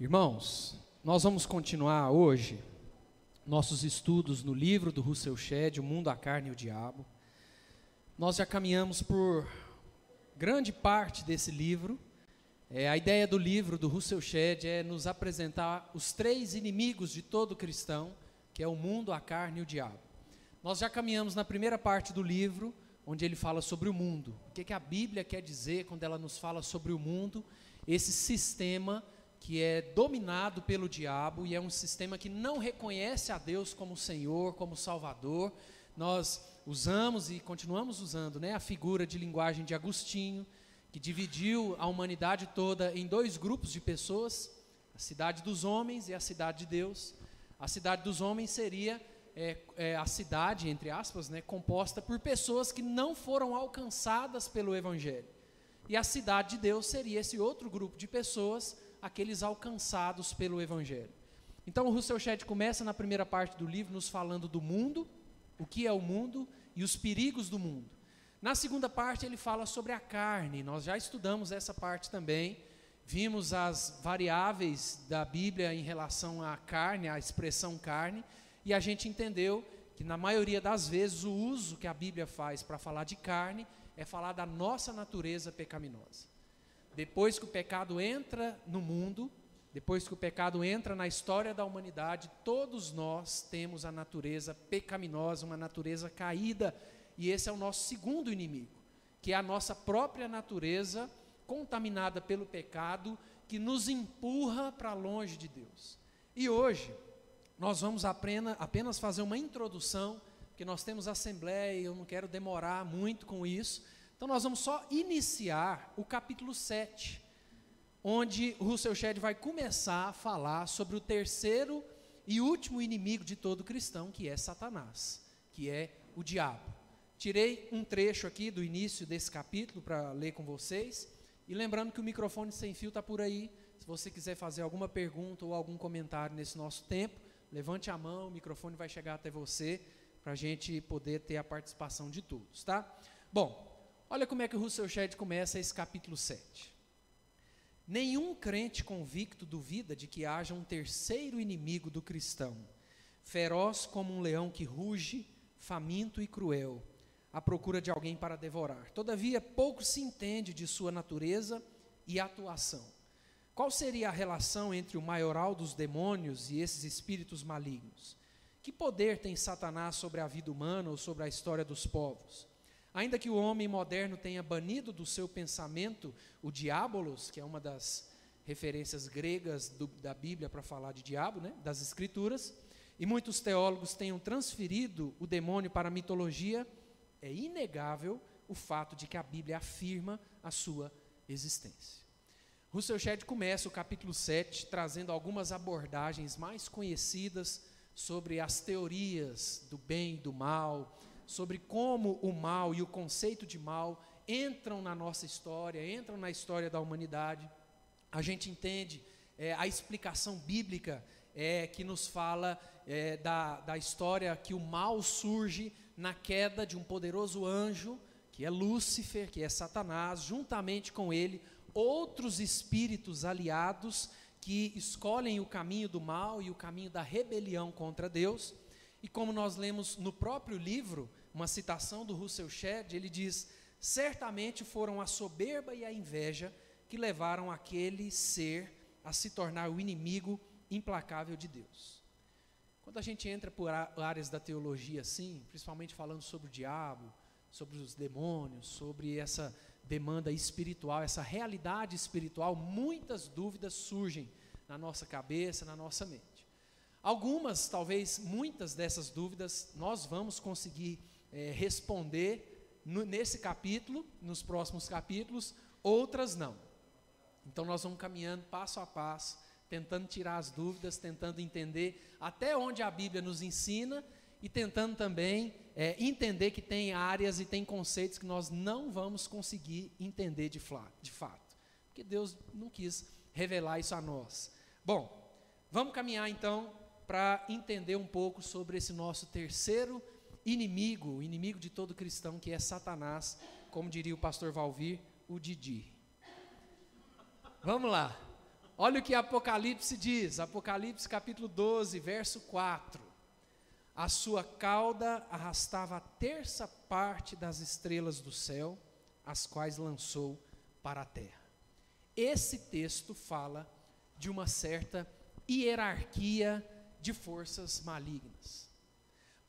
Irmãos, nós vamos continuar hoje nossos estudos no livro do Russell Shedd, O Mundo, a Carne e o Diabo. Nós já caminhamos por grande parte desse livro. É, a ideia do livro do Russell Shedd é nos apresentar os três inimigos de todo cristão, que é o mundo, a carne e o diabo. Nós já caminhamos na primeira parte do livro, onde ele fala sobre o mundo. O que, que a Bíblia quer dizer quando ela nos fala sobre o mundo, esse sistema que é dominado pelo diabo e é um sistema que não reconhece a Deus como Senhor, como Salvador. Nós usamos e continuamos usando né, a figura de linguagem de Agostinho, que dividiu a humanidade toda em dois grupos de pessoas: a cidade dos homens e a cidade de Deus. A cidade dos homens seria é, é, a cidade, entre aspas, né, composta por pessoas que não foram alcançadas pelo Evangelho. E a cidade de Deus seria esse outro grupo de pessoas aqueles alcançados pelo Evangelho. Então, o Russell Shedd começa na primeira parte do livro nos falando do mundo, o que é o mundo e os perigos do mundo. Na segunda parte, ele fala sobre a carne, nós já estudamos essa parte também. Vimos as variáveis da Bíblia em relação à carne, à expressão carne, e a gente entendeu que, na maioria das vezes, o uso que a Bíblia faz para falar de carne é falar da nossa natureza pecaminosa. Depois que o pecado entra no mundo, depois que o pecado entra na história da humanidade, todos nós temos a natureza pecaminosa, uma natureza caída, e esse é o nosso segundo inimigo, que é a nossa própria natureza contaminada pelo pecado, que nos empurra para longe de Deus. E hoje, nós vamos apenas fazer uma introdução, porque nós temos assembleia e eu não quero demorar muito com isso, então nós vamos só iniciar o capítulo 7, onde o Russell Shedd vai começar a falar sobre o terceiro e último inimigo de todo cristão, que é Satanás, que é o diabo. Tirei um trecho aqui do início desse capítulo para ler com vocês, e lembrando que o microfone sem fio está por aí. Se você quiser fazer alguma pergunta ou algum comentário nesse nosso tempo, levante a mão, o microfone vai chegar até você para a gente poder ter a participação de todos, tá? Bom, Olha como é que o Russell Shedd começa esse capítulo 7. Nenhum crente convicto duvida de que haja um terceiro inimigo do cristão, feroz como um leão que ruge, faminto e cruel, à procura de alguém para devorar. Todavia, pouco se entende de sua natureza e atuação. Qual seria a relação entre o maioral dos demônios e esses espíritos malignos? Que poder tem Satanás sobre a vida humana ou sobre a história dos povos? Ainda que o homem moderno tenha banido do seu pensamento o diabolos, que é uma das referências gregas do, da Bíblia para falar de diabo, né, das Escrituras, e muitos teólogos tenham transferido o demônio para a mitologia, é inegável o fato de que a Bíblia afirma a sua existência. Russell Shedd começa o capítulo 7 trazendo algumas abordagens mais conhecidas sobre as teorias do bem e do mal, sobre como o mal e o conceito de mal entram na nossa história, entram na história da humanidade. A gente entende é, a explicação bíblica é, que nos fala é, da, da história que o mal surge na queda de um poderoso anjo, que é Lúcifer, que é Satanás, juntamente com ele, outros espíritos aliados que escolhem o caminho do mal e o caminho da rebelião contra Deus. E como nós lemos no próprio livro, uma citação do Russell Shedd, ele diz: Certamente foram a soberba e a inveja que levaram aquele ser a se tornar o inimigo implacável de Deus. Quando a gente entra por áreas da teologia assim, principalmente falando sobre o diabo, sobre os demônios, sobre essa demanda espiritual, essa realidade espiritual, muitas dúvidas surgem na nossa cabeça, na nossa mente. Algumas, talvez muitas dessas dúvidas, nós vamos conseguir é, responder no, nesse capítulo, nos próximos capítulos, outras não. Então nós vamos caminhando passo a passo, tentando tirar as dúvidas, tentando entender até onde a Bíblia nos ensina e tentando também é, entender que tem áreas e tem conceitos que nós não vamos conseguir entender de, de fato, porque Deus não quis revelar isso a nós. Bom, vamos caminhar então para entender um pouco sobre esse nosso terceiro inimigo, inimigo de todo cristão, que é Satanás, como diria o pastor Valvir, o Didi. Vamos lá. Olha o que Apocalipse diz, Apocalipse capítulo 12, verso 4. A sua cauda arrastava a terça parte das estrelas do céu, as quais lançou para a terra. Esse texto fala de uma certa hierarquia de forças malignas.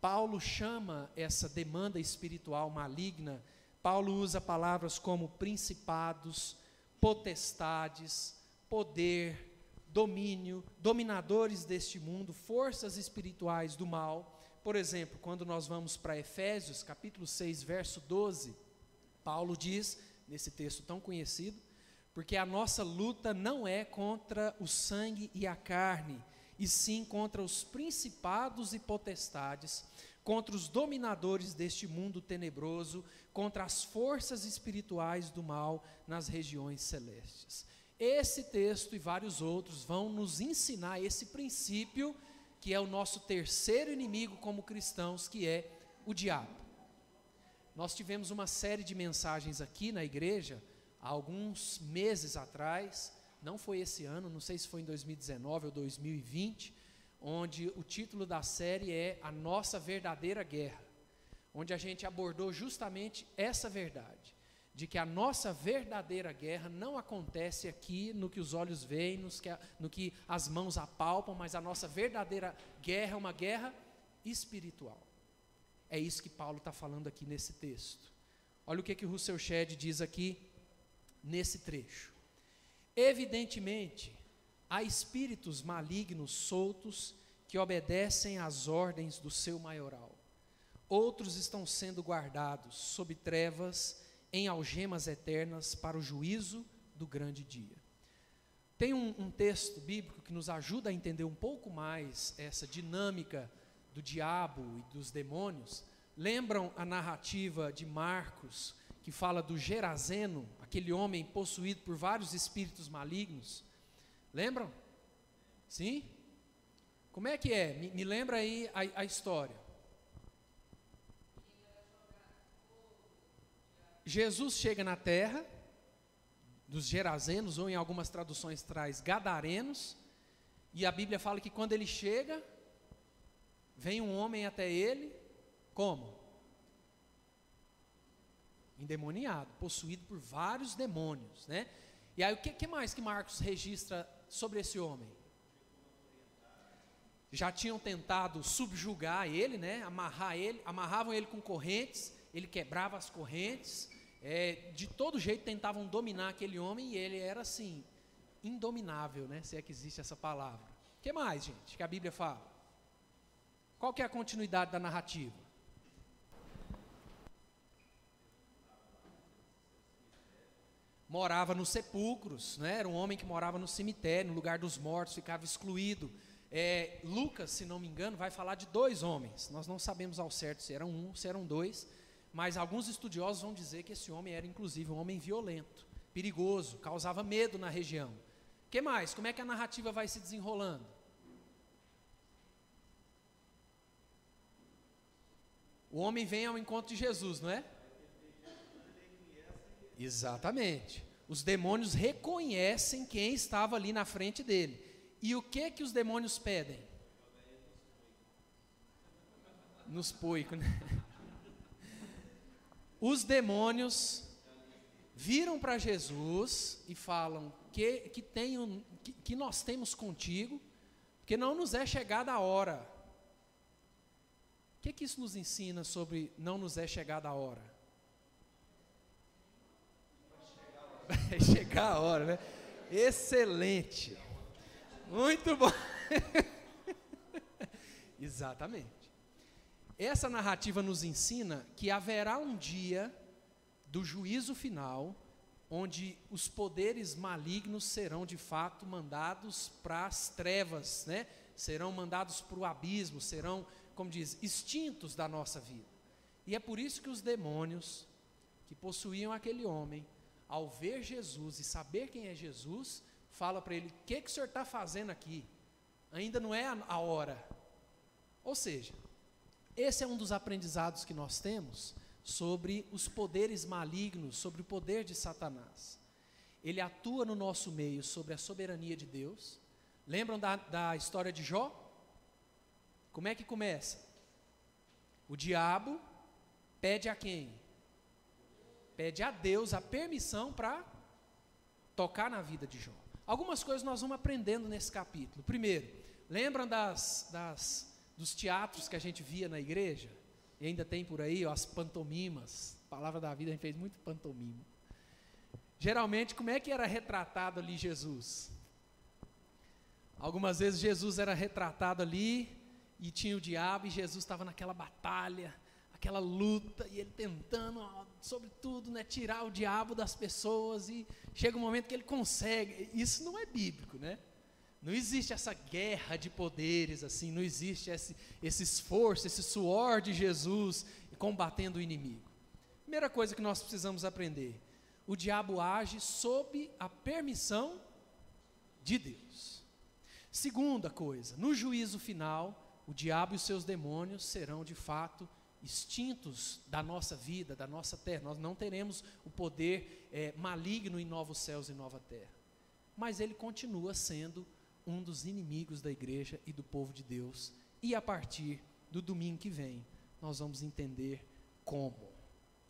Paulo chama essa demanda espiritual maligna, Paulo usa palavras como principados, potestades, poder, domínio, dominadores deste mundo, forças espirituais do mal. Por exemplo, quando nós vamos para Efésios, capítulo 6, verso 12, Paulo diz, nesse texto tão conhecido, porque a nossa luta não é contra o sangue e a carne, e sim contra os principados e potestades, contra os dominadores deste mundo tenebroso, contra as forças espirituais do mal nas regiões celestes. Esse texto e vários outros vão nos ensinar esse princípio, que é o nosso terceiro inimigo como cristãos, que é o diabo. Nós tivemos uma série de mensagens aqui na igreja, há alguns meses atrás, não foi esse ano, não sei se foi em 2019 ou 2020, onde o título da série é A Nossa Verdadeira Guerra, onde a gente abordou justamente essa verdade de que a nossa verdadeira guerra não acontece aqui no que os olhos veem, no que, no que as mãos apalpam, mas a nossa verdadeira guerra é uma guerra espiritual. É isso que Paulo está falando aqui nesse texto. Olha o que, que Russell Shedd diz aqui nesse trecho. Evidentemente, há espíritos malignos soltos que obedecem às ordens do seu maioral. Outros estão sendo guardados sob trevas em algemas eternas para o juízo do grande dia. Tem um, um, texto bíblico que nos ajuda a entender um pouco mais essa dinâmica do diabo e dos demônios. Lembram a narrativa de Marcos, que fala do Gerazeno, aquele homem possuído por vários espíritos malignos? Lembram? Sim? Como é que é? Me, me lembra aí a, a história. Jesus chega na terra, dos Gerazenos, ou em algumas traduções traz Gadarenos, e a Bíblia fala que quando ele chega, vem um homem até ele, como? Endemoniado, possuído por vários demônios, né? E aí o que, que mais que Marcos registra sobre esse homem? Já tinham tentado subjugar ele, né? Amarrar ele, amarravam ele com correntes, ele quebrava as correntes, é, de todo jeito tentavam dominar aquele homem e ele era assim, indominável, né? Se é que existe essa palavra. O que mais, gente, que a Bíblia fala? Qual que é a continuidade da narrativa? Morava nos sepulcros, né? era um homem que morava no cemitério, no lugar dos mortos, ficava excluído. É, Lucas, se não me engano, vai falar de dois homens. Nós não sabemos ao certo se eram um, se eram dois, mas alguns estudiosos vão dizer que esse homem era inclusive um homem violento, perigoso, causava medo na região. Que mais? Como é que a narrativa vai se desenrolando? O homem vem ao encontro de Jesus, não é? Exatamente. Os demônios reconhecem quem estava ali na frente dele. E o que que os demônios pedem? Nos poicos, né? os demônios viram para Jesus e falam que, que, que, que nós temos contigo, porque não nos é chegada a hora. O que, que isso nos ensina sobre não nos é chegada a hora? Vai chegar a hora, né? Excelente. Muito bom. Exatamente. Essa narrativa nos ensina que haverá um dia do juízo final, onde os poderes malignos serão de fato mandados para as trevas, né? serão mandados para o abismo, serão, como diz, extintos da nossa vida. E é por isso que os demônios que possuíam aquele homem, ao ver Jesus e saber quem é Jesus, fala para ele: O que, que o senhor está fazendo aqui? Ainda não é a hora. Ou seja, esse é um dos aprendizados que nós temos sobre os poderes malignos, sobre o poder de Satanás. ele atua no nosso meio sobre a soberania de Deus. Lembram da, da história de Jó? Como é que começa? O diabo pede a quem? Pede a Deus a permissão para tocar na vida de Jó. Algumas coisas nós vamos aprendendo nesse capítulo. Primeiro, lembram das, das, dos teatros que a gente via na igreja? E ainda tem por aí ó, as pantomimas. Palavra da vida, a gente fez muito pantomima. Geralmente, como é que era retratado ali Jesus? Algumas vezes Jesus era retratado ali e tinha o diabo e Jesus estava naquela batalha, aquela luta e ele tentando, sobretudo, né, tirar o diabo das pessoas e chega um momento que ele consegue. Isso não é bíblico, né? Não existe essa guerra de poderes assim, não existe esse, esse esforço, esse suor de Jesus combatendo o inimigo. Primeira coisa que nós precisamos aprender: o diabo age sob a permissão de Deus. Segunda coisa, no juízo final, o diabo e os seus demônios serão de fato extintos da nossa vida, da nossa terra. Nós não teremos o poder é, maligno em novos céus e nova terra. Mas ele continua sendo um dos inimigos da igreja e do povo de Deus. E a partir do domingo que vem, nós vamos entender como.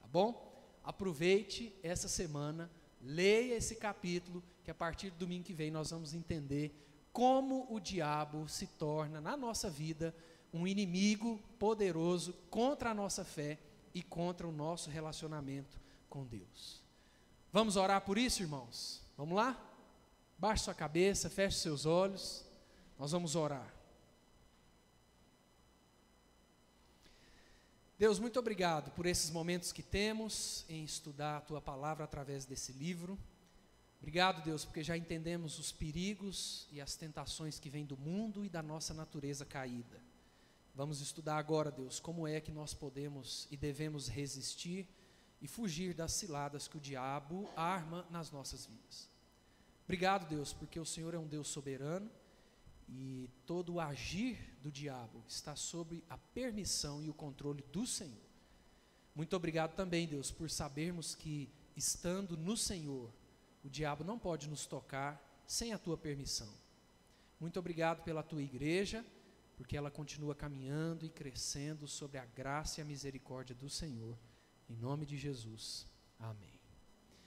Tá bom? Aproveite essa semana, leia esse capítulo, que a partir do domingo que vem nós vamos entender como o diabo se torna na nossa vida um inimigo poderoso contra a nossa fé e contra o nosso relacionamento com Deus. Vamos orar por isso, irmãos? Vamos lá? Baixe sua cabeça, feche seus olhos. Nós vamos orar. Deus, muito obrigado por esses momentos que temos em estudar a tua palavra através desse livro. Obrigado, Deus, porque já entendemos os perigos e as tentações que vêm do mundo e da nossa natureza caída. Vamos estudar agora, Deus, como é que nós podemos e devemos resistir e fugir das ciladas que o diabo arma nas nossas vidas. Obrigado, Deus, porque o Senhor é um Deus soberano e todo o agir do diabo está sob a permissão e o controle do Senhor. Muito obrigado também, Deus, por sabermos que, estando no Senhor, o diabo não pode nos tocar sem a tua permissão. Muito obrigado pela tua igreja porque ela continua caminhando e crescendo sobre a graça e a misericórdia do Senhor. Em nome de Jesus. Amém.